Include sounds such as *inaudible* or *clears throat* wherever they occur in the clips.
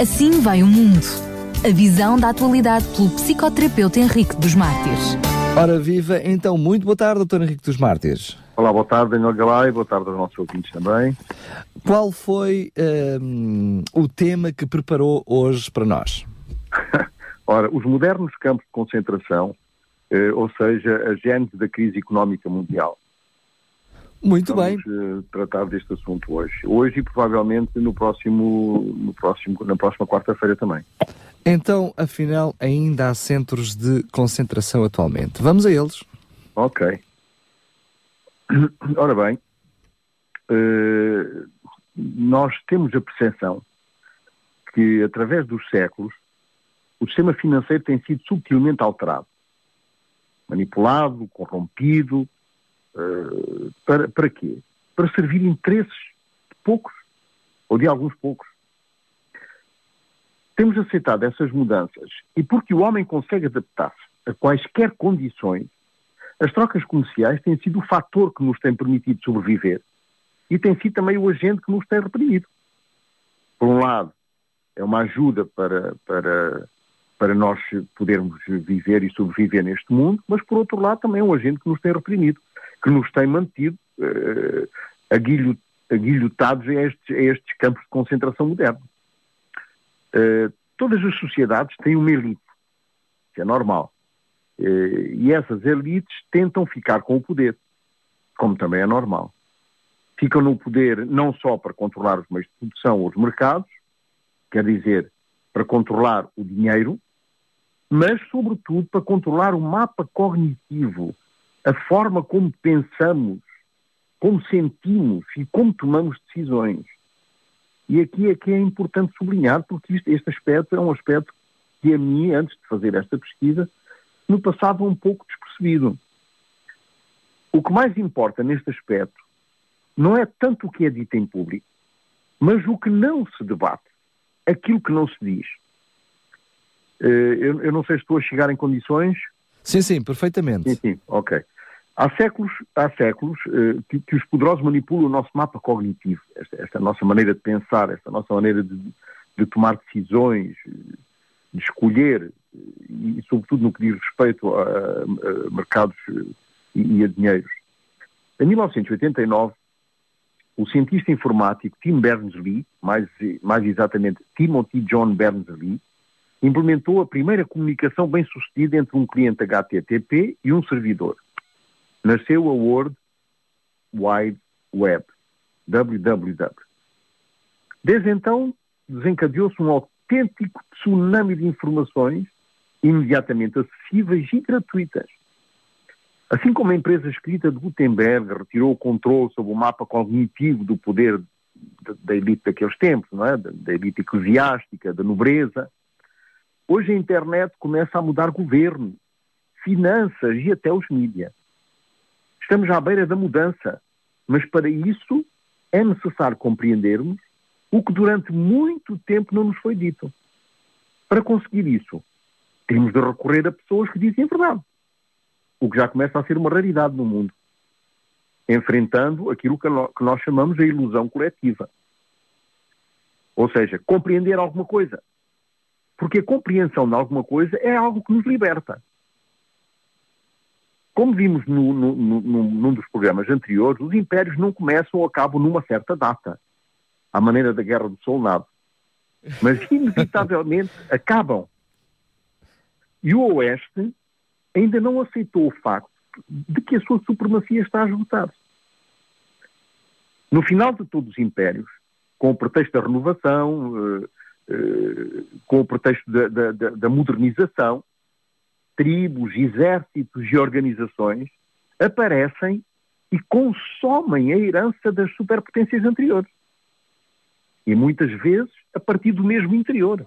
Assim vai o mundo. A visão da atualidade pelo psicoterapeuta Henrique dos Mártires. Ora viva, então, muito boa tarde, doutor Henrique dos Mártires. Olá, boa tarde, Daniel Galay, boa tarde aos nossos ouvintes também. Qual foi um, o tema que preparou hoje para nós? *laughs* Ora, os modernos campos de concentração, eh, ou seja, a gênese da crise económica mundial. Muito Vamos, bem. eh, tratar deste assunto hoje. Hoje e provavelmente no próximo, no próximo, na próxima quarta-feira também. Então, afinal, ainda há centros de concentração atualmente. Vamos a eles. Ok. *clears throat* Ora bem, eh, nós temos a percepção que, através dos séculos, o sistema financeiro tem sido subtilmente alterado, manipulado, corrompido. Eh, para, para quê? Para servir interesses de poucos, ou de alguns poucos. Temos aceitado essas mudanças e porque o homem consegue adaptar-se a quaisquer condições, as trocas comerciais têm sido o fator que nos tem permitido sobreviver e tem sido também o agente que nos tem reprimido. Por um lado, é uma ajuda para, para, para nós podermos viver e sobreviver neste mundo, mas por outro lado também é um agente que nos tem reprimido, que nos tem mantido eh, aguilho- aguilhotados a estes, a estes campos de concentração modernos. Eh, todas as sociedades têm uma elite, que é normal. Eh, e essas elites tentam ficar com o poder, como também é normal. Ficam no poder não só para controlar os meios de produção ou os mercados, quer dizer, para controlar o dinheiro, mas, sobretudo, para controlar o mapa cognitivo, a forma como pensamos, como sentimos e como tomamos decisões. E aqui é que é importante sublinhar, porque isto- este aspecto é um aspecto que a mim, antes de fazer esta pesquisa, me passava um pouco despercebido. O que mais importa neste aspecto não é tanto o que é dito em público, mas o que não se debate, aquilo que não se diz. Eh, Eu, eu não sei se estou a chegar em condições Sim, sim, perfeitamente. Sim, sim, ok. Há séculos, há séculos eh, que, que os poderosos manipulam o nosso mapa cognitivo, esta, esta nossa maneira de pensar, esta nossa maneira de, de tomar decisões, de escolher, eh, e sobretudo no que diz respeito a, a mercados eh, e, e a dinheiros. Em 1989, o cientista informático Tim Berners-Lee, mais, mais exatamente Timothy John Berners-Lee, implementou a primeira comunicação bem-sucedida entre um cliente HTTP e um servidor. Nasceu a World Wide Web, WWW. Desde então, desencadeou-se um autêntico tsunami de informações imediatamente acessíveis e gratuitas. Assim como a empresa escrita de Gutenberg retirou o controle sobre o mapa cognitivo do poder da- elite daqueles tempos, não é? da elite eclesiástica, da nobreza, hoje a internet começa a mudar governo, finanças e até os mídias. Estamos à beira da mudança, mas para isso é necessário compreendermos o que durante muito tempo não nos foi dito. Para conseguir isso, temos de recorrer a pessoas que dizem a verdade, o que já começa a ser uma raridade no mundo, enfrentando aquilo que nó- que nós chamamos de ilusão coletiva. Ou seja, compreender alguma coisa. Porque a compreensão de alguma coisa é algo que nos liberta. Como vimos no, no- no- num, dos programas anteriores, os impérios não começam ou acabam numa certa data, à maneira da Guerra do Soldado. Mas, *laughs* inevitavelmente, acabam. E o Oeste ainda não aceitou o facto de que a sua supremacia está a esgotar-se. No final de todos os impérios, com o pretexto da renovação, eh, eh, com o pretexto da- da- da modernização, tribos, exércitos e organizações aparecem e consomem a herança das superpotências anteriores. E muitas vezes a partir do mesmo interior.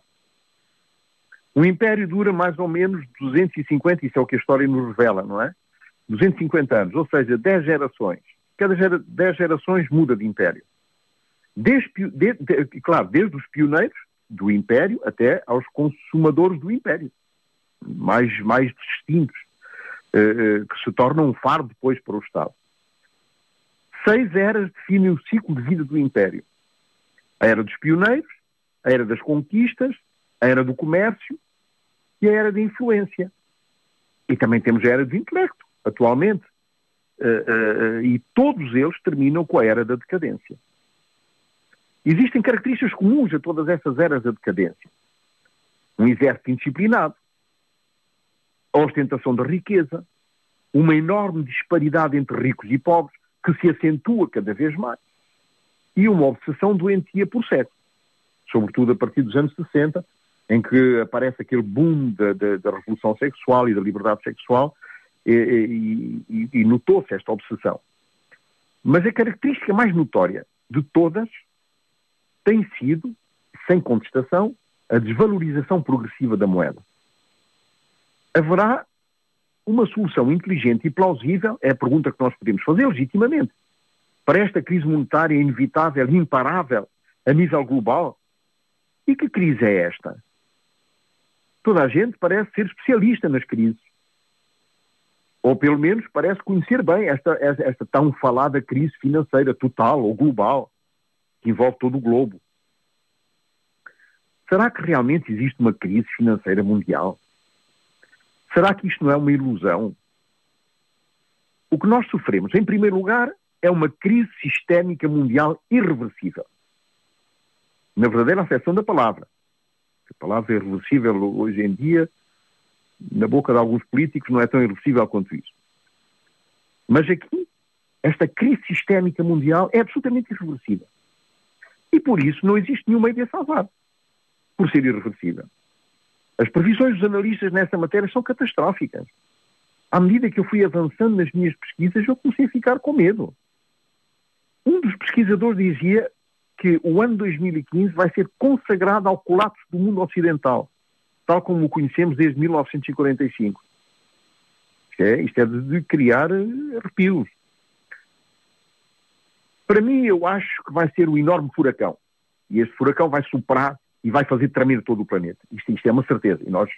O império dura mais ou menos 250, isso é o que a história nos revela, não é? 250 anos, ou seja, 10 gerações. Cada gera, 10 gerações muda de império. Desde, de- de- claro, desde os pioneiros do império até aos consumadores do império, mais, mais distintos, eh, eh, que se tornam um faro depois para o Estado. Seis eras definem o ciclo de vida do império. A era dos pioneiros, a era das conquistas, a era do comércio e a era da influência. E também temos a era do intelecto, atualmente. Uh, e todos eles terminam com a era da decadência. Existem características comuns a todas essas eras da decadência. Um exército indisciplinado, a ostentação da riqueza, uma enorme disparidade entre ricos e pobres, que se acentua cada vez mais, e uma obsessão doentia por sexo, sobretudo a partir dos anos 60, em que aparece aquele boom da, da, da revolução sexual e da liberdade sexual, e, e, e notou-se esta obsessão. Mas a característica mais notória de todas tem sido, sem contestação, a desvalorização progressiva da moeda haverá uma solução inteligente e plausível, é a pergunta que nós podemos fazer legitimamente, para esta crise monetária inevitável, imparável, a nível global. E que crise é esta? Toda a gente parece ser especialista nas crises. Ou pelo menos parece conhecer bem esta, esta, esta tão falada crise financeira total ou global, que envolve todo o globo. Será que realmente existe uma crise financeira mundial? Será que isto não é uma ilusão? O que nós sofremos, em primeiro lugar, é uma crise sistémica mundial irreversível. Na verdadeira acessão da palavra. A palavra irreversível hoje em dia, na boca de alguns políticos, não é tão irreversível quanto isso. Mas aqui, esta crise sistémica mundial é absolutamente irreversível. E por isso não existe nenhum meio de a salvar, por ser irreversível. As previsões dos analistas nessa matéria são catastróficas. À medida que eu fui avançando nas minhas pesquisas, eu comecei a ficar com medo. Um dos pesquisadores dizia que o ano 2015 vai ser consagrado ao colapso do mundo ocidental, tal como o conhecemos desde 1945. Isto é, isto é de, criar eh, arrepios. Para mim, eu acho que vai ser um enorme furacão. E este furacão vai superar e vai fazer tremer todo o planeta. Isto, isto é uma certeza. E nós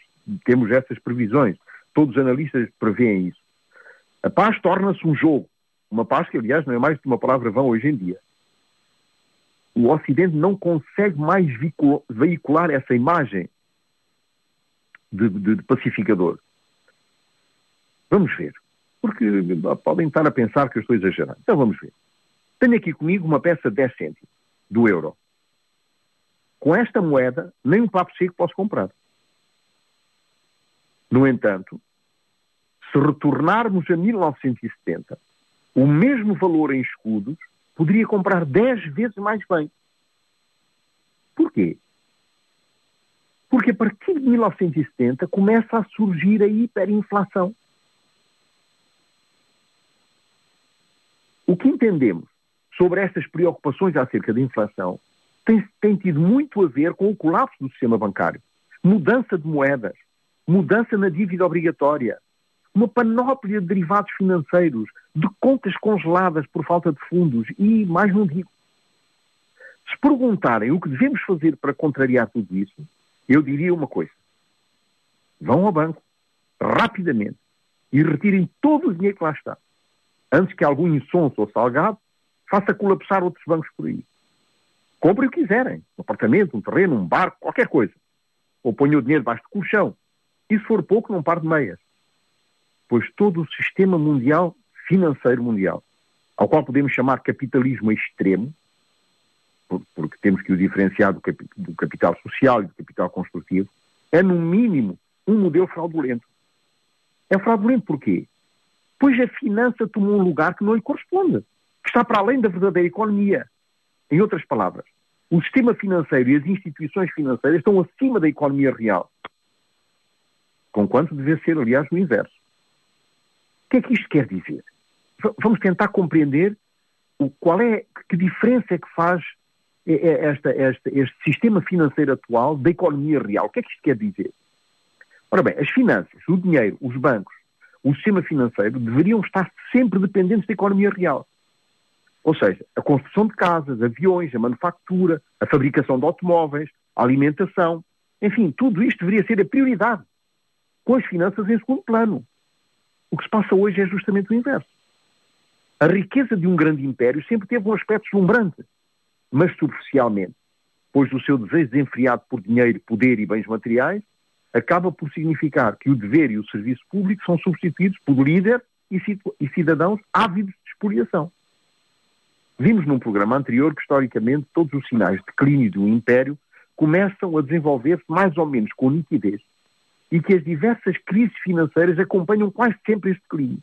temos essas previsões. Todos os analistas preveem isso. A paz torna-se um jogo. Uma paz que, aliás, não é mais de uma palavra vã hoje em dia. O Ocidente não consegue mais veicular essa imagem de, de, de pacificador. Vamos ver. Porque podem estar a pensar que eu estou exagerando. Então vamos ver. Tenho aqui comigo uma peça de 10 cêntimos do euro. Com esta moeda, nem um papo seco posso comprar. No entanto, se retornarmos a 1970, o mesmo valor em escudos poderia comprar 10 vezes mais bem. Porquê? Porque a partir de 1970 começa a surgir a hiperinflação. O que entendemos sobre estas preocupações acerca da inflação tem, tem tido muito a ver com o colapso do sistema bancário. Mudança de moedas, mudança na dívida obrigatória, uma panóplia de derivados financeiros, de contas congeladas por falta de fundos e mais não digo. Se perguntarem o que devemos fazer para contrariar tudo isso, eu diria uma coisa. Vão ao banco, rapidamente, e retirem todo o dinheiro que lá está, antes que algum insonso ou salgado faça colapsar outros bancos por aí. Comprem o que quiserem. Um apartamento, um terreno, um barco, qualquer coisa. Ou ponham o dinheiro debaixo do colchão. E se for pouco, não par de meias. Pois todo o sistema mundial, financeiro mundial, ao qual podemos chamar capitalismo extremo, porque temos que o diferenciar do, capital social e do capital construtivo, é no mínimo um modelo fraudulento. É fraudulento porquê? Pois a finança tomou um lugar que não lhe corresponde, que está para além da verdadeira economia. Em outras palavras, o sistema financeiro e as instituições financeiras estão acima da economia real. Conquanto deve ser, aliás, o inverso. O que é que isto quer dizer? Vamos tentar compreender o, qual é, que diferença é que faz esta, esta, este sistema financeiro atual da economia real. O que é que isto quer dizer? Ora bem, as finanças, o dinheiro, os bancos, o sistema financeiro deveriam estar sempre dependentes da economia real. Ou seja, a construção de casas, aviões, a manufatura, a fabricação de automóveis, a alimentação, enfim, tudo isto deveria ser a prioridade, com as finanças em segundo plano. O que se passa hoje é justamente o inverso. A riqueza de um grande império sempre teve um aspecto deslumbrante, mas superficialmente. pois o seu desejo desenfreado por dinheiro, poder e bens materiais acaba por significar que o dever e o serviço público são substituídos por líder e cidadãos ávidos de expoliação. Vimos num programa anterior que, historicamente, todos os sinais de declínio do Império começam a desenvolver-se mais ou menos com nitidez e que as diversas crises financeiras acompanham quase sempre este declínio.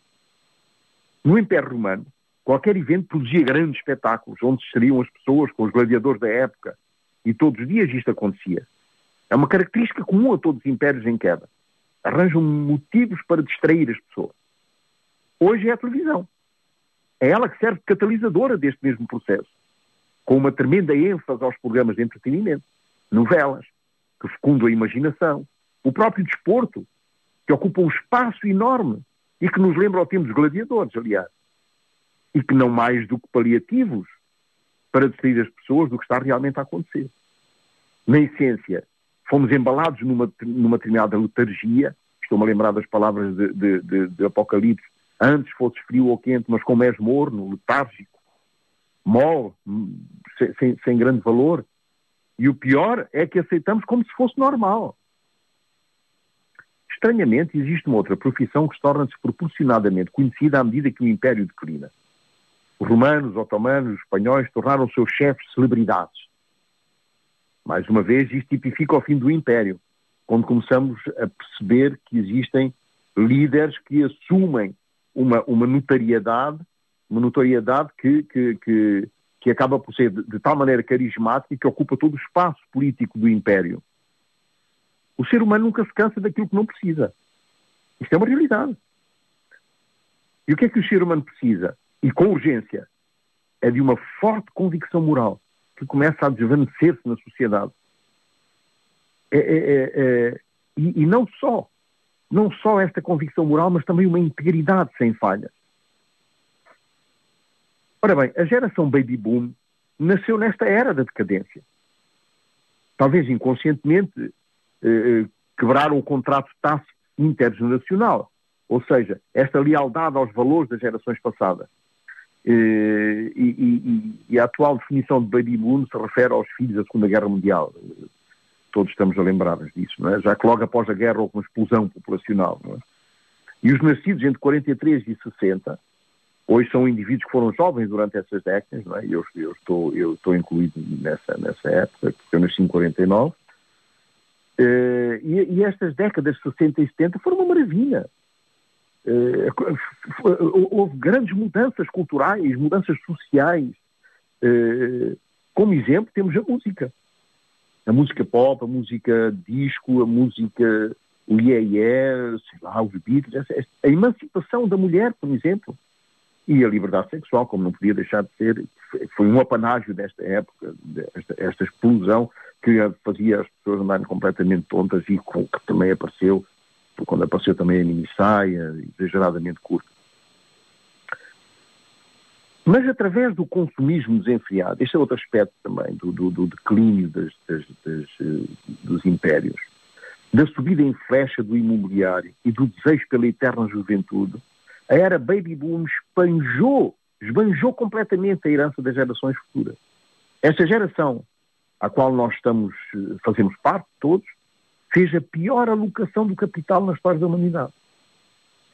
No Império Romano, qualquer evento produzia grandes espetáculos, onde se seriam as pessoas com os gladiadores da época, e todos os dias isto acontecia. É uma característica comum a todos os impérios em queda. Arranjam motivos para distrair as pessoas. Hoje é a televisão. É ela que serve de catalisadora deste mesmo processo, com uma tremenda ênfase aos programas de entretenimento, novelas, que fecundam a imaginação, o próprio desporto, que ocupa um espaço enorme e que nos lembra ao tempo dos gladiadores, aliás, e que não mais do que paliativos para distrair as pessoas do que está realmente a acontecer. Na essência, fomos embalados numa, numa determinada letargia, estou-me a lembrar das palavras de, de, de, de Apocalipse, antes fosse frio ou quente, mas como és morno, letárgico, mole, sem, sem grande valor. E o pior é que aceitamos como se fosse normal. Estranhamente, existe uma outra profissão que se torna desproporcionadamente conhecida à medida que o Império declina. Os romanos, os otomanos, os espanhóis tornaram seus chefes celebridades. Mais uma vez, isto tipifica o fim do Império, quando começamos a perceber que existem líderes que assumem uma, uma notariedade, uma notoriedade que, que, que, que acaba por ser de, de, tal maneira carismática que ocupa todo o espaço político do Império. O ser humano nunca se cansa daquilo que não precisa. Isto é uma realidade. E o que é que o ser humano precisa? E com urgência. É de uma forte convicção moral que começa a desvanecer-se na sociedade. É, é, é, é, e, e não só não só esta convicção moral, mas também uma integridade sem falhas. Ora bem, a geração baby boom nasceu nesta era da decadência. Talvez inconscientemente eh, quebraram o contrato tácito intergeracional, ou seja, esta lealdade aos valores das gerações passadas. Eh, e, e, e, a atual definição de baby boom se refere aos filhos da Segunda Guerra Mundial todos estamos a lembrar-nos disso, não é? já que logo após a guerra houve uma explosão populacional. É? E os nascidos entre 43 e 60, hoje são indivíduos que foram jovens durante essas décadas, não é? eu, eu, estou, eu estou incluído nessa, nessa época, porque eu nasci em 49, uh, eh, e, e, estas décadas 60 e 70 foram uma maravilha. Uh, houve grandes mudanças culturais, mudanças sociais. Uh, como exemplo, temos a música a música pop, a música disco, a música o iê, sei lá, os Beatles, a emancipação da mulher, por exemplo, e a liberdade sexual, como não podia deixar de ser, foi um apanágio desta época, desta, esta explosão que fazia as pessoas andarem completamente tontas e que também apareceu, quando apareceu também a mini-saia, exageradamente curta. Mas através do consumismo desenfreado, este é outro aspecto também do, do, do declínio das, das, das, eh, dos impérios, da subida em flecha do imobiliário e do desejo pela eterna juventude, a era baby boom espanjou, esbanjou completamente a herança das gerações futuras. Esta geração, à qual nós estamos, eh, fazemos parte, todos, fez a pior alocação do capital na história da humanidade.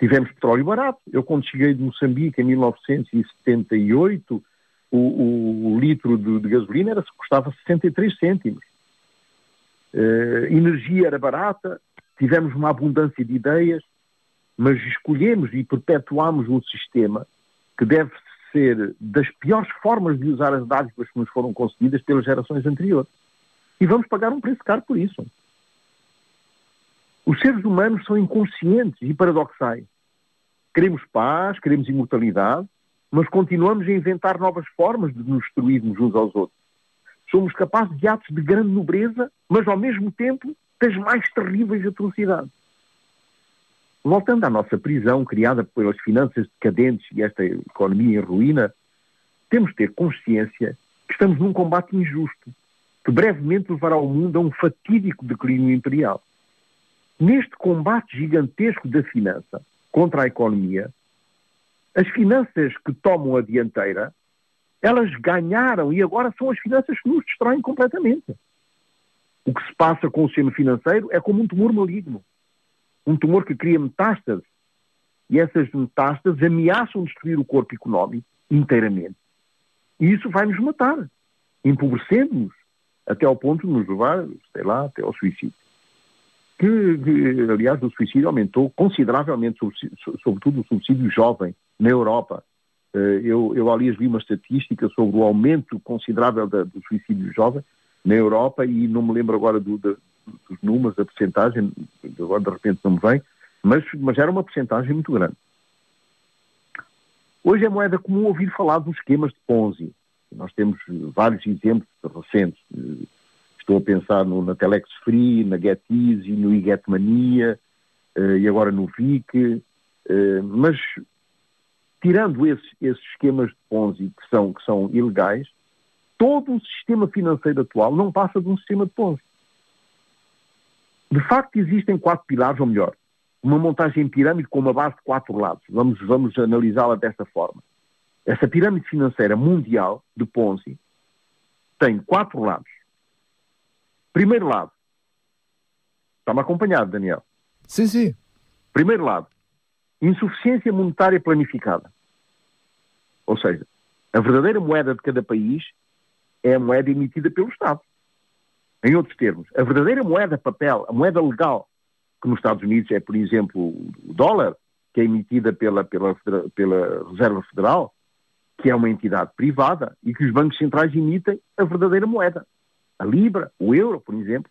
Tivemos petróleo barato. Eu, quando cheguei de Moçambique em 1978, o, o, o litro de, de, gasolina era, custava 63 cêntimos. Uh, energia era barata, tivemos uma abundância de ideias, mas escolhemos e perpetuamos um sistema que deve ser das piores formas de usar as dádivas que nos foram concedidas pelas gerações anteriores. E vamos pagar um preço caro por isso. Os seres humanos são inconscientes e paradoxais. Queremos paz, queremos imortalidade, mas continuamos a inventar novas formas de nos destruirmos uns aos outros. Somos capazes de atos de grande nobreza, mas ao mesmo tempo das mais terríveis atrocidades. Voltando à nossa prisão criada pelas finanças decadentes e esta economia em ruína, temos de ter consciência que estamos num combate injusto, que brevemente levará o mundo a um fatídico declínio imperial. Neste combate gigantesco da finança contra a economia, as finanças que tomam a dianteira Elas ganharam e agora são as finanças que nos destroem completamente. O que se passa com o sistema financeiro é como um tumor maligno. Um tumor que cria metástases. E essas metástases ameaçam destruir o corpo económico inteiramente. E isso vai nos matar, empobrecendo-nos, até ao ponto de nos levar, sei lá, até ao suicídio. Que, que aliás, o suicídio aumentou consideravelmente, sobretudo o suicídio jovem, na Europa. Eh, eu, eu, aliás, vi uma estatística sobre o aumento considerável da, do suicídio jovem na Europa e não me lembro agora do, do, dos números, da porcentagem, agora de repente não me vem, mas, mas era uma porcentagem muito grande. Hoje é moeda comum ouvir falar dos esquemas de Ponzi. Nós temos vários exemplos recentes. Estou a pensar no, na Telex Free, na GetEasy, no iGetMania uh, e agora no VIC. Uh, mas, tirando esses, esses esquemas de Ponzi que são, que são ilegais, todo o sistema financeiro atual não passa de um sistema de Ponzi. De facto, existem quatro pilares, ou melhor, uma montagem pirâmide com uma base de quatro lados. Vamos, vamos analisá-la desta forma. Essa pirâmide financeira mundial de Ponzi tem quatro lados. Primeiro lado. Está-me acompanhado, Daniel? Sim, sim. Primeiro lado. Insuficiência monetária planificada. Ou seja, a verdadeira moeda de cada país é a moeda emitida pelo Estado. Em outros termos, a verdadeira moeda papel, a moeda legal que nos Estados Unidos é, por exemplo, o dólar, que é emitida pela, pela, pela Reserva Federal, que é uma entidade privada, e que os bancos centrais emitem a verdadeira moeda. A Libra, o euro, por exemplo.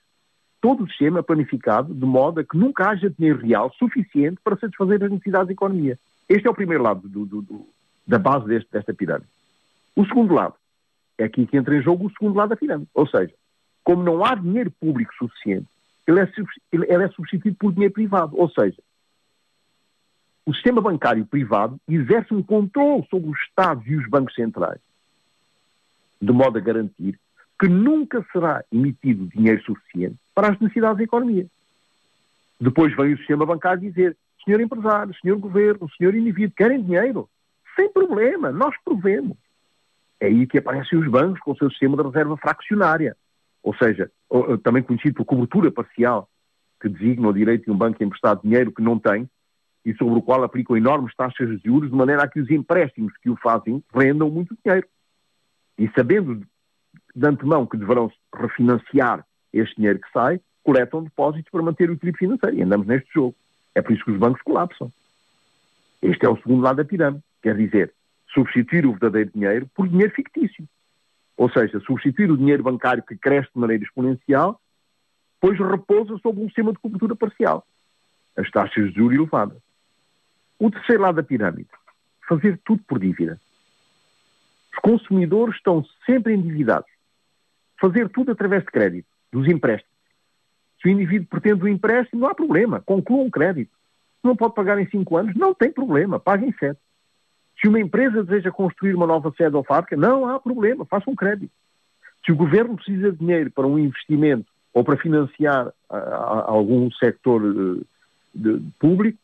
Todo o sistema é planificado de modo a que nunca haja dinheiro real suficiente para satisfazer as necessidades da economia. Este é o primeiro lado do, do, do, da base deste, desta pirâmide. O segundo lado é aqui que entra em jogo o segundo lado da pirâmide. Ou seja, como não há dinheiro público suficiente ele é, ele é substituído por dinheiro privado. Ou seja, o sistema bancário privado exerce um controle sobre os Estados e os bancos centrais, de modo a garantir que nunca será emitido dinheiro suficiente para as necessidades da economia. Depois vem o sistema bancário dizer, senhor empresário, senhor governo, senhor indivíduo, querem dinheiro? Sem problema, nós provemos. É aí que aparecem os bancos com o seu sistema de reserva fraccionária ou seja, também conhecido por cobertura parcial, que designa o direito de um banco emprestar dinheiro que não tem e sobre o qual aplicam enormes taxas de juros, de maneira a que os empréstimos que o fazem rendam muito dinheiro. E sabendo de antemão que deverão refinanciar este dinheiro que sai, coletam depósitos para manter o equilíbrio financeiro. E andamos neste jogo. É por isso que os bancos colapsam. Este é o segundo lado da pirâmide. Quer dizer, substituir o verdadeiro dinheiro por dinheiro fictício. Ou seja, substituir o dinheiro bancário que cresce de maneira exponencial, pois repousa sobre um sistema de cobertura parcial. As taxas de juros elevadas. O terceiro lado da pirâmide. Fazer tudo por dívida. Os consumidores estão sempre endividados. Fazer tudo através de crédito, dos empréstimos. Se o indivíduo pretende um empréstimo, não há problema. Conclua um crédito. Não pode pagar em cinco anos, não tem problema. Pague em sete. Se uma empresa deseja construir uma nova sede ou fábrica, não há problema, faça um crédito. Se o governo precisa de dinheiro para um investimento ou para financiar a, a, algum sector de, de, público,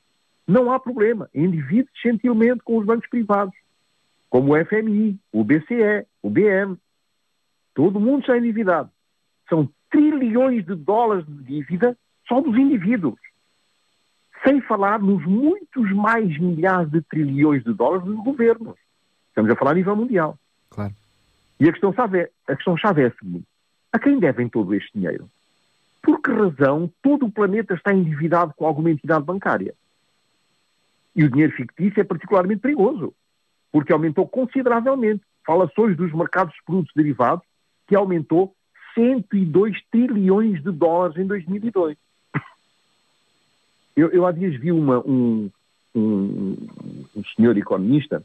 não há problema. Endivide gentilmente com os bancos privados, como o FMI, o BCE, o BM. Todo mundo está endividado. São trilhões de dólares de dívida só dos indivíduos. Sem falar nos muitos mais milhares de trilhões de dólares dos governos. Estamos a falar a nível mundial. Claro. E a questão-chave é, a questão -chave é a seguinte. A quem devem todo este dinheiro? Por que razão todo o planeta está endividado com alguma entidade bancária? E o dinheiro fictício é particularmente perigoso, porque aumentou consideravelmente. Hoje dos mercados de produtos derivados, que aumentou 102 trilhões de dólares em 2002. Eu, eu há dias vi uma, um, um, um senhor economista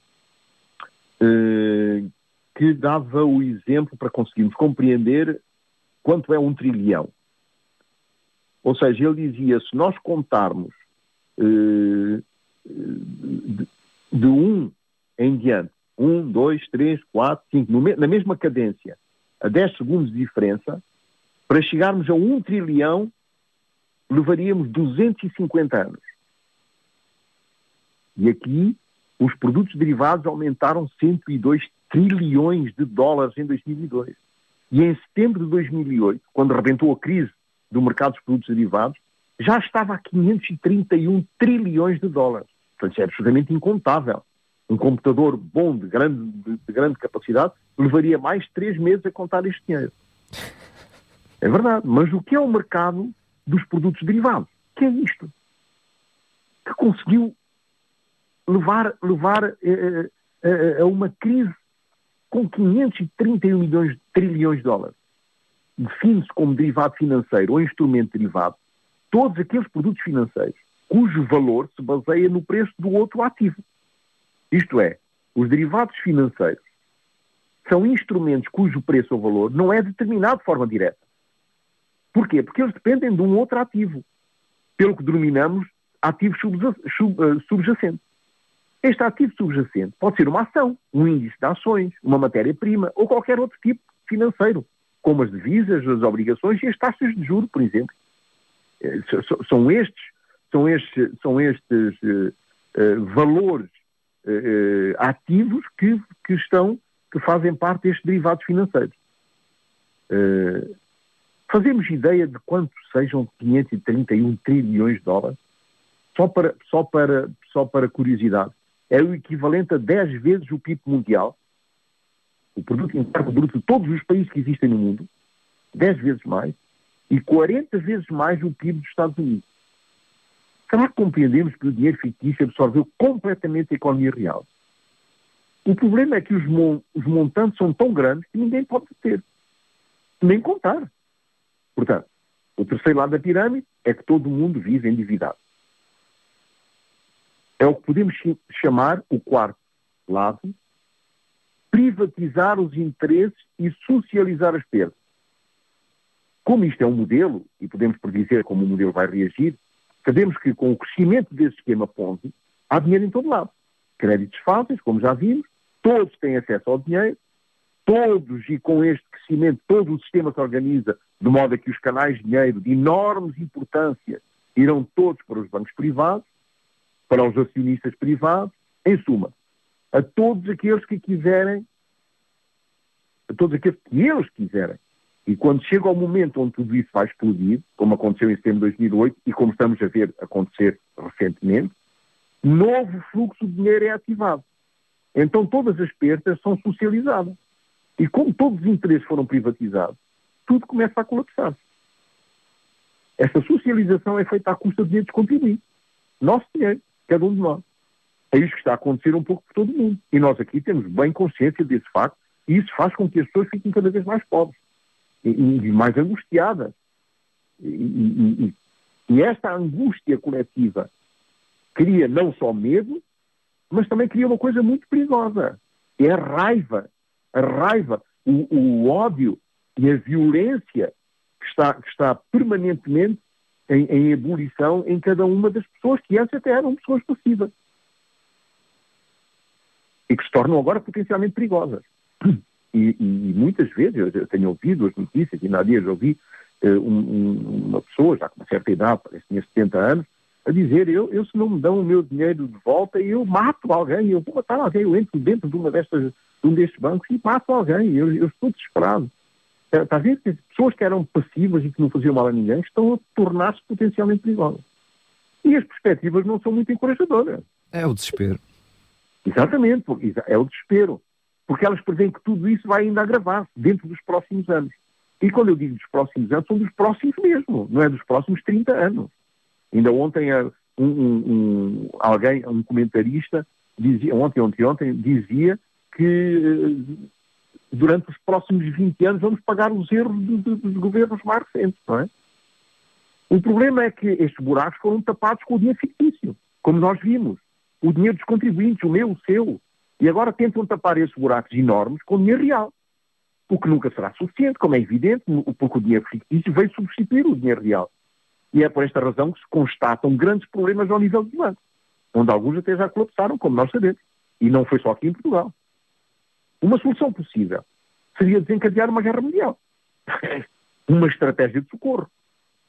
uh, que dava o exemplo para conseguirmos compreender quanto é um trilhão. Ou seja, ele dizia, se nós contarmos uh, de, de, um em diante, um, dois, três, quatro, cinco, no, na mesma cadência, a 10 segundos de diferença, para chegarmos a um trilhão, levaríamos 250 anos. E aqui os produtos derivados aumentaram 102 trilhões de dólares em 2002. E em setembro de 2008, quando rebentou a crise do mercado dos produtos derivados, já estava a 531 trilhões de dólares. Portanto, é absolutamente incontável. Um computador bom, de grande, de, de grande capacidade, levaria mais três meses a contar este dinheiro. É verdade. Mas o que é o mercado dos produtos derivados? Que é isto? Que conseguiu levar, levar eh, eh, eh, a uma crise com 531 milhões, trilhões de dólares. Define-se como derivado financeiro ou instrumento derivado todos aqueles produtos financeiros cujo valor se baseia no preço do outro ativo. Isto é, os derivados financeiros são instrumentos cujo preço ou valor não é determinado de forma direta. Porquê? Porque eles dependem de um outro ativo, pelo que denominamos ativo eh, subjacente. Este ativo subjacente pode ser uma ação, um índice de ações, uma matéria-prima ou qualquer outro tipo financeiro, como as divisas, as obrigações e as taxas de juro, por exemplo. Eh, são estes, são estes, são estes uh, uh, valores uh, ativos que, que estão, que fazem parte destes derivados financeiros. fazemos ideia de quanto sejam 531 trilhões de dólares? Só para, só para, só para curiosidade é o equivalente a 10 vezes o PIB mundial, o produto interno bruto de todos os países que existem no mundo, 10 vezes mais, e 40 vezes mais o PIB dos Estados Unidos. Será que compreendemos que o dinheiro fictício absorveu completamente a economia real? O problema é que os, mon os montantes são tão grandes que ninguém pode ter, nem contar. Portanto, o terceiro lado da pirâmide é que todo mundo vive endividado. É o que podemos chamar o quarto lado, privatizar os interesses e socializar as perdas. Como isto é um modelo, e podemos predizer como o modelo vai reagir, sabemos que com o crescimento desse esquema Ponzi, há dinheiro em todo lado. Créditos fáceis, como já vimos, todos têm acesso ao dinheiro, todos, e com este crescimento, todo o sistema se organiza de modo a que os canais de dinheiro de enormes importância irão todos para os bancos privados, para os acionistas privados, em suma, a todos aqueles que quiserem, a todos aqueles que eles quiserem. E quando chega ao momento onde tudo isso vai explodir, como aconteceu em setembro de 2008 e como estamos a ver acontecer recentemente, novo fluxo de dinheiro é ativado. Então todas as perdas são socializadas. E como todos os interesses foram privatizados, tudo começa a colapsar. Esta socialização é feita à custa de dinheiro contribuintes. Nosso dinheiro cada um de nós. É isso que está a acontecer um pouco por todo o mundo. E nós aqui temos bem consciência desse facto e isso faz com que as pessoas fiquem cada vez mais pobres e, mais angustiadas. E, e, e, esta angústia coletiva cria não só medo, mas também cria uma coisa muito perigosa. É a raiva. A raiva, o, o ódio e a violência que está, que está permanentemente em, em ebulição em cada uma das pessoas que antes até eram pessoas passivas. E que se tornam agora potencialmente perigosas. E, e, muitas vezes, eu tenho ouvido as notícias, e na dia já ouvi uh, um, uma pessoa, já com uma certa idade, parece que tinha 70 anos, a dizer, eu, eu se não me dão o meu dinheiro de volta, eu mato alguém, eu vou matar alguém, eu entro dentro de, uma destas, de um destes bancos e mato alguém, eu, eu estou desesperado. Está a ver que pessoas que eram passivas e que não faziam mal a ninguém estão a tornar-se potencialmente perigosas. E as perspectivas não são muito encorajadoras. É o desespero. Exatamente, é o desespero. Porque elas prevêem que tudo isso vai ainda agravar-se dentro dos próximos anos. E quando eu digo dos próximos anos, são dos próximos mesmo, não é dos próximos 30 anos. Ainda ontem um, um, um alguém, um comentarista, dizia, ontem, ontem, ontem, dizia que durante os próximos 20 anos vamos pagar os erros dos governos mais recentes, não é? O problema é que estes buracos foram tapados com o dinheiro fictício, como nós vimos. O dinheiro dos contribuintes, o meu, o seu. E agora tentam tapar esses buracos enormes com dinheiro real. O que nunca será suficiente, como é evidente, porque o dinheiro fictício veio substituir o dinheiro real. E é por esta razão que se constatam grandes problemas ao nível do banco, onde alguns até já colapsaram, como nós sabemos. E não foi só aqui em Portugal. Uma solução possível seria desencadear uma guerra mundial. *laughs* uma estratégia de socorro.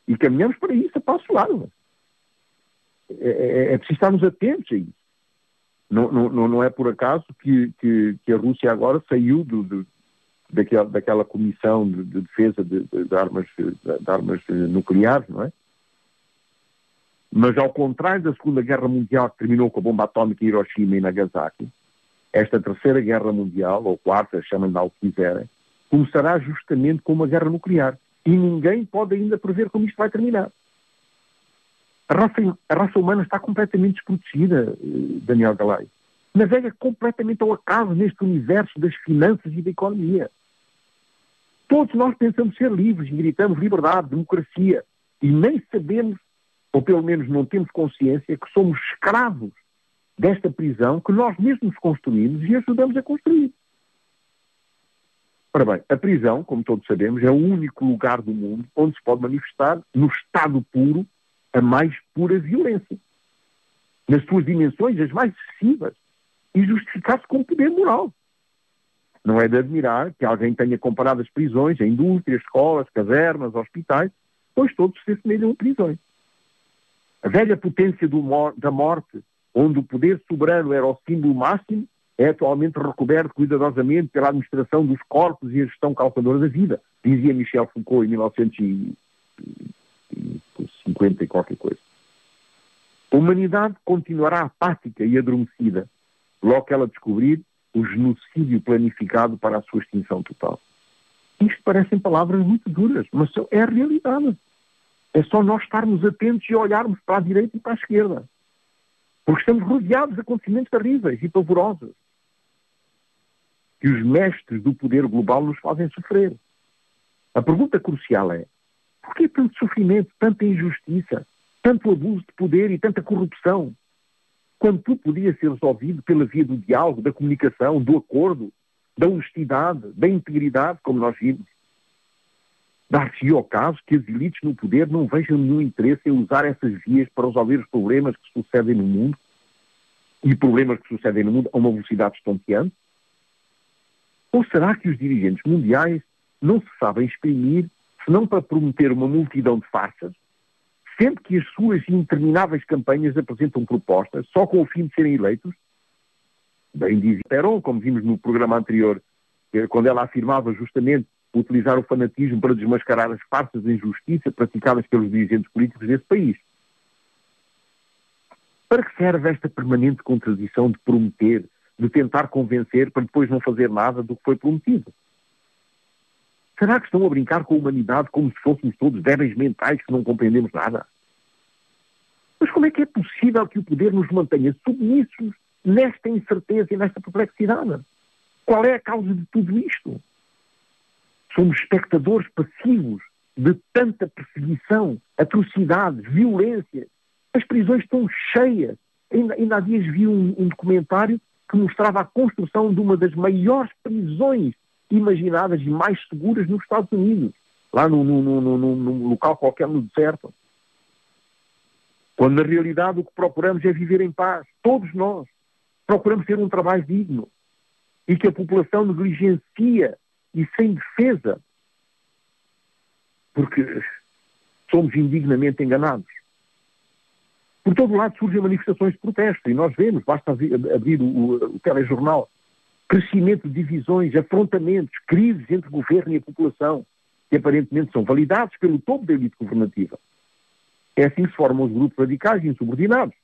E caminhamos para isso a passo largo. É, é, é preciso estarmos atentos a isso. Não, não, não é por acaso que, que, que a Rússia agora saiu do, do, daquela, daquela comissão de, de defesa de, de, armas, de armas nucleares, não é? Mas ao contrário da Segunda Guerra Mundial, que terminou com a bomba atómica em Hiroshima e Nagasaki, esta Terceira Guerra Mundial, ou Quarta, chamem-lhe o que quiserem, começará justamente com uma guerra nuclear. E ninguém pode ainda prever como isto vai terminar. A raça, a raça humana está completamente desprotegida, eh, Daniel Galay. Navega completamente ao acaso neste universo das finanças e da economia. Todos nós pensamos ser livres e gritamos liberdade, democracia, e nem sabemos ou pelo menos não temos consciência que somos escravos desta prisão que nós mesmos construímos e ajudamos a construir. Ora bem, a prisão, como todos sabemos, é o único lugar do mundo onde se pode manifestar, no estado puro, a mais pura violência. Nas suas dimensões as mais excessivas. E justificar-se com poder moral. Não é de admirar que alguém tenha comparado as prisões a indústrias, escolas, cavernas, hospitais, pois todos se assemelham a prisões. A velha potência mor da morte, onde o poder soberano era o símbolo máximo, é atualmente recoberto cuidadosamente pela administração dos corpos e a gestão calculadora da vida, dizia Michel Foucault em 1950 e qualquer coisa. A humanidade continuará apática e adormecida, logo que ela descobrir o genocídio planificado para a sua extinção total. Isto parecem palavras muito duras, mas é a realidade. É só nós estarmos atentos e olharmos para a direita e para a esquerda. Porque estamos rodeados de acontecimentos terríveis e pavorosos. Que os mestres do poder global nos fazem sofrer. A pergunta crucial é: por tanto sofrimento, tanta injustiça, tanto abuso de poder e tanta corrupção? Quando tudo podia ser resolvido pela via do diálogo, da comunicação, do acordo, da honestidade, da integridade, como nós vimos. Dar-se ao caso que as elites no poder não vejam nenhum interesse em usar essas vias para resolver os problemas que sucedem no mundo e problemas que sucedem no mundo a uma velocidade estonteante? Ou será que os dirigentes mundiais não se sabem exprimir senão para prometer uma multidão de farsas, sempre que as suas intermináveis campanhas apresentam propostas só com o fim de serem eleitos? Bem diz Peron, como vimos no programa anterior, quando ela afirmava justamente utilizar o fanatismo para desmascarar as farsas de injustiça praticadas pelos dirigentes políticos desse país. Para que serve esta permanente contradição de prometer, de tentar convencer para depois não fazer nada do que foi prometido? Será que estão a brincar com a humanidade como se fôssemos todos débeis mentais que não compreendemos nada? Mas como é que é possível que o poder nos mantenha submissos nesta incerteza e nesta perplexidade? Qual é a causa de tudo isto? somos espectadores passivos de tanta perseguição, atrocidades, violência. As prisões estão cheias. Ainda, ainda há dias vi um, um documentário que mostrava a construção de uma das maiores prisões imaginadas e mais seguras nos Estados Unidos, lá num, local qualquer no deserto. Quando na realidade o que procuramos é viver em paz, todos nós. Procuramos ter um trabalho digno e que a população negligencia e sem defesa, porque somos indignamente enganados. Por todo lado surgem manifestações de protesto e nós vemos, basta abrir o, o telejornal, crescimento de divisões, afrontamentos, crises entre o governo e a população, que aparentemente são validados pelo topo da elite governativa. É assim que se formam os grupos radicais insubordinados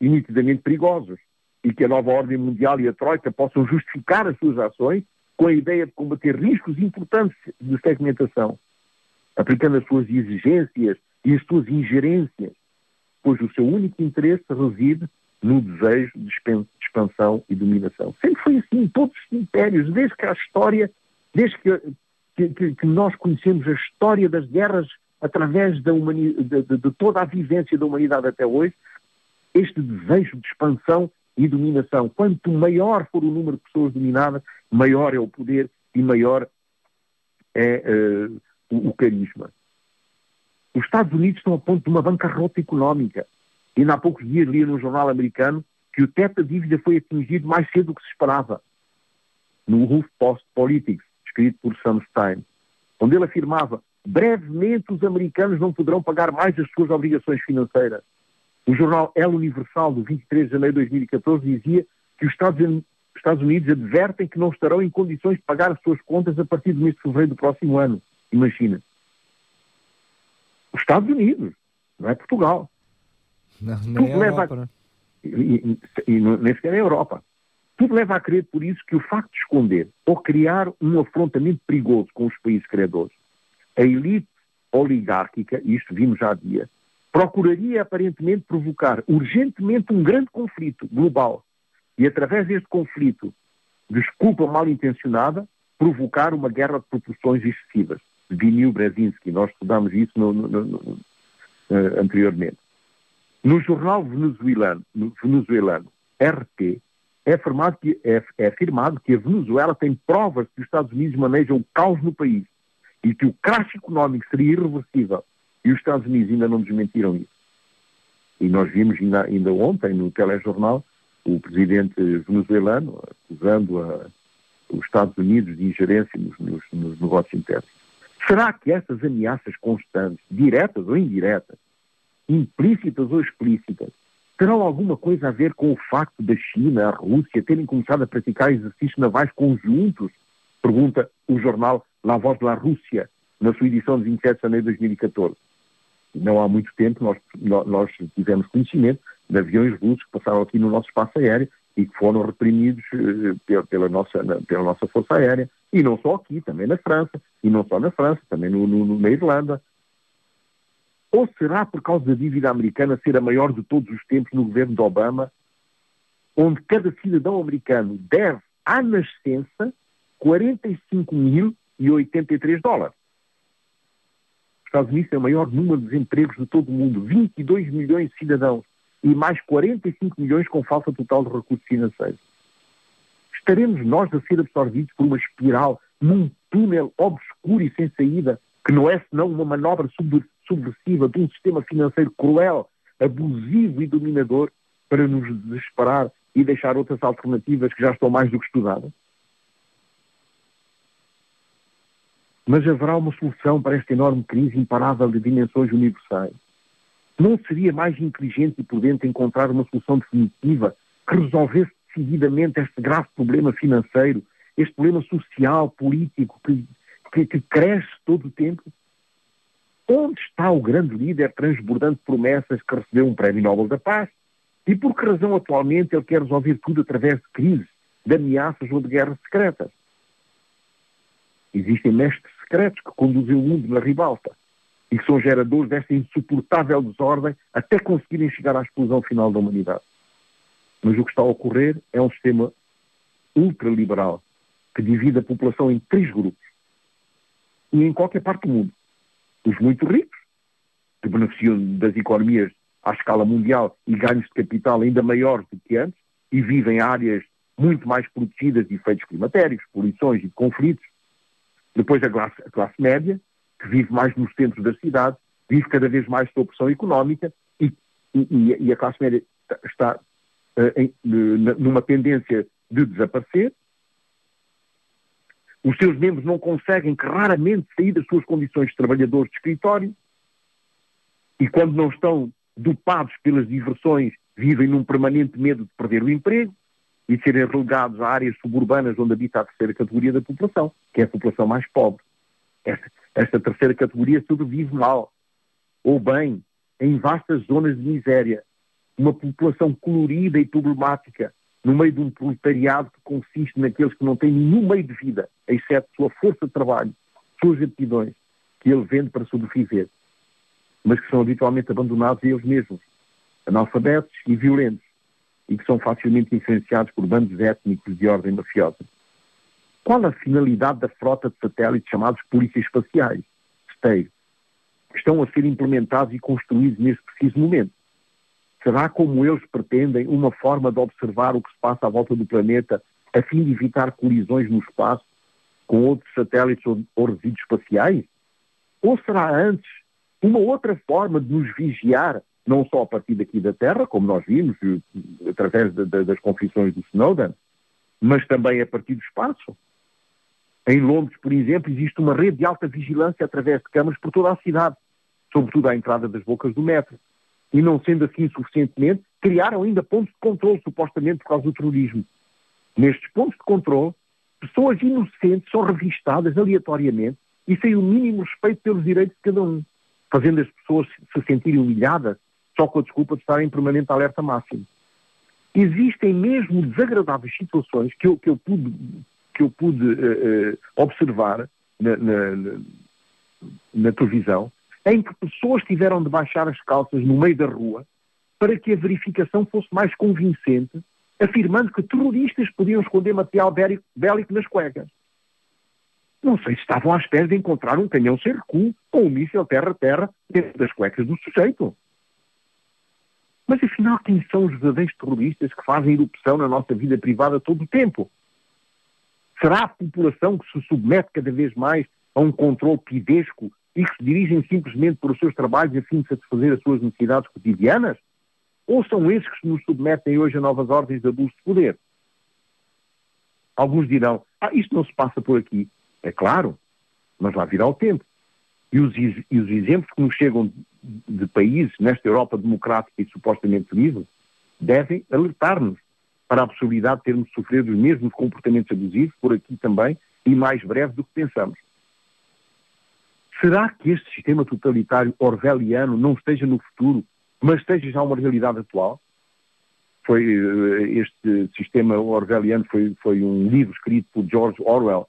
e nitidamente perigosos, e que a nova ordem mundial e a Troika possam justificar as suas ações com a ideia de combater riscos importantes de segmentação, aplicando as suas exigências e as suas ingerências, pois o seu único interesse reside no desejo de expansão e dominação. Sempre foi assim todos os impérios, desde que a história, desde que, que, que nós conhecemos a história das guerras através da de, de, de toda a vivência da humanidade até hoje, este desejo de expansão e dominação. Quanto maior for o número de pessoas dominadas, maior é o poder e maior é uh, o, o, carisma. Os Estados Unidos estão a ponto de uma bancarrota económica. E há poucos dias li no jornal americano que o teto da dívida foi atingido mais cedo do que se esperava. No Wolf Post Politics, escrito por Sam Stein, onde ele afirmava brevemente os americanos não poderão pagar mais as suas obrigações financeiras. O jornal El Universal, do 23 de janeiro de 2014, dizia que os Estados Unidos advertem que não estarão em condições de pagar as suas contas a partir do mês de fevereiro do próximo ano. Imagina. Os Estados Unidos, não é Portugal. Não, nem Tudo a Europa. Leva a... E, e, e nem sequer a Europa. Tudo leva a crer, por isso, que o facto de esconder ou criar um afrontamento perigoso com os países credores, a elite oligárquica, e isto vimos já há dia, procuraria aparentemente provocar urgentemente um grande conflito global e, através deste conflito, desculpa mal intencionada, provocar uma guerra de proporções excessivas. Vinil Brzezinski, nós estudamos isso no, no, no, uh, anteriormente. No jornal venezuelano, venezuelano RT, é afirmado, que, é, é afirmado que a Venezuela tem provas que os Estados Unidos manejam o caos no país e que o crash económico seria irreversível. E os Estados Unidos ainda não desmentiram isso. E nós vimos ainda, ainda ontem no telejornal o presidente venezuelano acusando a, os Estados Unidos de ingerência nos, nos, nos negócios internos. Será que essas ameaças constantes, diretas ou indiretas, implícitas ou explícitas, terão alguma coisa a ver com o facto da China, a Rússia, terem começado a praticar exercícios navais conjuntos? Pergunta o jornal La Voz da Rússia, na sua edição de 27 de janeiro de 2014. Não há muito tempo nós, nós tivemos conhecimento de aviões russos que passaram aqui no nosso espaço aéreo e que foram reprimidos eh, pela, nossa, pela nossa Força Aérea, e não só aqui, também na França, e não só na França, também no, no, na Irlanda. Ou será por causa da dívida americana ser a maior de todos os tempos no governo de Obama, onde cada cidadão americano deve, à nascença, 45.083 dólares? Os Estados Unidos têm o maior número de desempregos de todo o mundo, 22 milhões de cidadãos e mais 45 milhões com falta total de recursos financeiros. Estaremos nós a ser absorvidos por uma espiral num túnel obscuro e sem saída, que não é senão uma manobra subversiva de um sistema financeiro cruel, abusivo e dominador para nos desesperar e deixar outras alternativas que já estão mais do que estudadas? Mas haverá uma solução para esta enorme crise imparável de dimensões universais. Não seria mais inteligente e prudente encontrar uma solução definitiva que resolvesse decididamente este grave problema financeiro, este problema social, político, que, que, que cresce todo o tempo? Onde está o grande líder transbordando promessas que recebeu um prémio Nobel da Paz? E por que razão atualmente ele quer resolver tudo através de crises, de ameaças ou de guerras secretas? Existem mestres secretos que conduzem o mundo na ribalta e que são geradores desta insuportável desordem até conseguirem chegar à explosão final da humanidade. Mas o que está a ocorrer é um sistema ultraliberal que divide a população em três grupos e em qualquer parte do mundo. Os muito ricos, que beneficiam das economias à escala mundial e ganhos de capital ainda maiores do que antes e vivem em áreas muito mais protegidas de efeitos climatéricos, poluições e de conflitos. Depois a classe, a classe média, que vive mais nos centros das cidades, vive cada vez mais sob pressão económica e, e, e a classe média está uh, em, numa tendência de desaparecer. Os seus membros não conseguem que raramente sair das suas condições de trabalhadores de escritório e quando não estão dopados pelas diversões vivem num permanente medo de perder o emprego e de serem relegados a áreas suburbanas onde habita a terceira categoria da população, que é a população mais pobre. Esta, esta terceira categoria sobrevive mal ou bem em vastas zonas de miséria. Uma população colorida e problemática no meio de um proletariado que consiste naqueles que não têm nenhum meio de vida, exceto sua força de trabalho, suas aptidões, que ele vende para sobreviver, mas que são habitualmente abandonados a eles mesmos, analfabetos e violentos, e que são facilmente influenciados por bandos étnicos de ordem mafiosa. Qual a finalidade da frota de satélites chamados polícias espaciais, STEI, que estão a ser implementados e construídos neste preciso momento? Será como eles pretendem uma forma de observar o que se passa à volta do planeta a fim de evitar colisões no espaço com outros satélites ou, ou resíduos espaciais? Ou será antes uma outra forma de nos vigiar, não só a partir daqui da Terra, como nós vimos através de, de, das confissões do Snowden, mas também a partir do espaço? Em Londres, por exemplo, existe uma rede de alta vigilância através de câmaras por toda a cidade, sobretudo à entrada das bocas do metro. E não sendo assim suficientemente, criaram ainda pontos de controle, supostamente por causa do terrorismo. Nestes pontos de controle, pessoas inocentes são revistadas aleatoriamente e sem o mínimo respeito pelos direitos de cada um, fazendo as pessoas se sentirem humilhadas só com a desculpa de estarem em permanente alerta máximo. Existem mesmo desagradáveis situações que eu, que eu pude, que eu pude uh, uh, observar na, na, na, na televisão, em que pessoas tiveram de baixar as calças no meio da rua para que a verificação fosse mais convincente, afirmando que terroristas podiam esconder material bélico, nas cuecas. Não sei se estavam à espera de encontrar um canhão sem recuo com um míssil terra-terra dentro das cuecas do sujeito. Mas afinal, quem são os verdadeiros terroristas que fazem erupção na nossa vida privada todo o tempo? Será a população que se submete cada vez mais a um controle pidesco e que se dirigem simplesmente por os seus trabalhos a fim de satisfazer as suas necessidades cotidianas? Ou são esses que nos submetem hoje a novas ordens de abuso de poder? Alguns dirão, ah, isto não se passa por aqui. É claro, mas lá virá o tempo. E os, e os exemplos que nos chegam de países nesta Europa democrática e supostamente livre devem alertar-nos para a possibilidade de termos sofrido os mesmos comportamentos abusivos por aqui também e mais breve do que pensamos. Será que este sistema totalitário orwelliano não esteja no futuro mas esteja já uma realidade atual. Foi, eh, este sistema orwelliano foi, foi um livro escrito por George Orwell,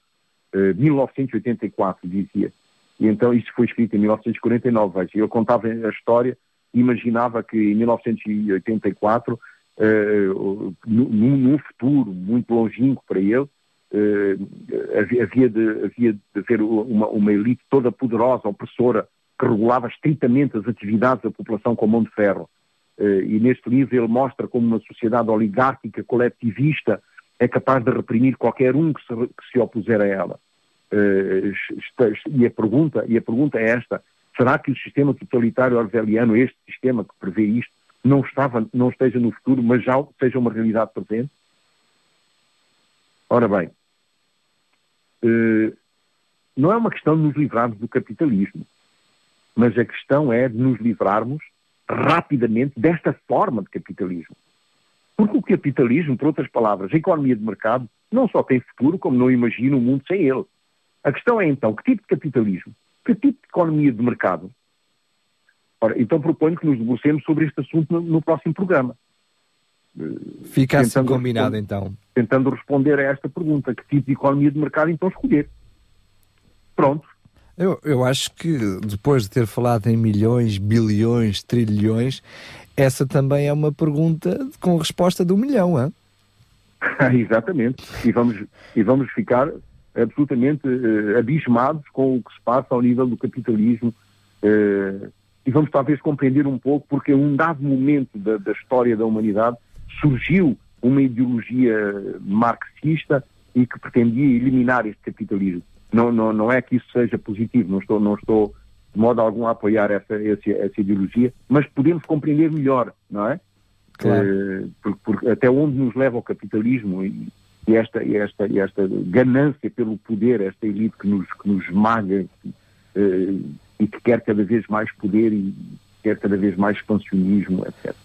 uh, 1984, dizia. E então isso foi escrito em 1949. Veja. Eu contava a história, imaginava que em 1984, uh, num, num, futuro muito longínquo para ele, havia, de, havia de haver uma, uma elite toda poderosa, opressora, que regulava estritamente as atividades da população com mão de ferro. Eh, e neste livro ele mostra como uma sociedade oligárquica, coletivista, é capaz de reprimir qualquer um que se, que se opuser a ela. Eh, e a, pergunta, e a pergunta é esta, será que o sistema totalitário orwelliano, este sistema que prevê isto, não, estava, não esteja no futuro, mas já seja uma realidade presente? Ora bem, eh, não é uma questão de nos livrarmos do capitalismo mas a questão é de nos livrarmos rapidamente desta forma de capitalismo. Porque o capitalismo, por outras palavras, a economia de mercado, não só tem futuro, como não imagina um mundo sem ele. A questão é então, que tipo de capitalismo? Que tipo de economia de mercado? Ora, então proponho que nos debrucemos sobre este assunto no, no próximo programa. Fica assim combinado então. Tentando responder a esta pergunta, que tipo de economia de mercado então escolher? Pronto. Eu, eu acho que depois de ter falado em milhões, bilhões, trilhões, essa também é uma pergunta com resposta de um milhão, hein? *laughs* Exatamente. E vamos, e vamos ficar absolutamente uh, abismados com o que se passa ao nível do capitalismo uh, e vamos talvez compreender um pouco porque um dado momento da, da história da humanidade surgiu uma ideologia marxista e que pretendia eliminar este capitalismo não, não, não é que isso seja positivo, não estou, não estou de modo algum a apoiar essa, essa, essa ideologia, mas podemos compreender melhor, não é? Claro. Uh, por, por, até onde nos leva o capitalismo e, e, esta, e, esta, e esta ganância pelo poder, esta elite que nos, que nos esmaga uh, e que quer cada vez mais poder e quer cada vez mais expansionismo, etc.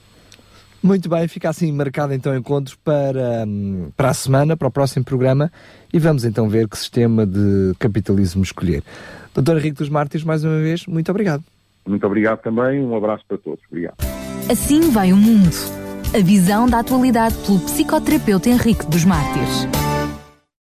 Muito bem, fica assim marcado então o encontro para, hum, para a semana, para o próximo programa, e vamos então ver que sistema de capitalismo escolher. Doutor Henrique dos Mártires, mais uma vez, muito obrigado. Muito obrigado também, um abraço para todos. Obrigado. Assim vai o mundo. A visão da atualidade pelo psicoterapeuta Henrique dos Mártires.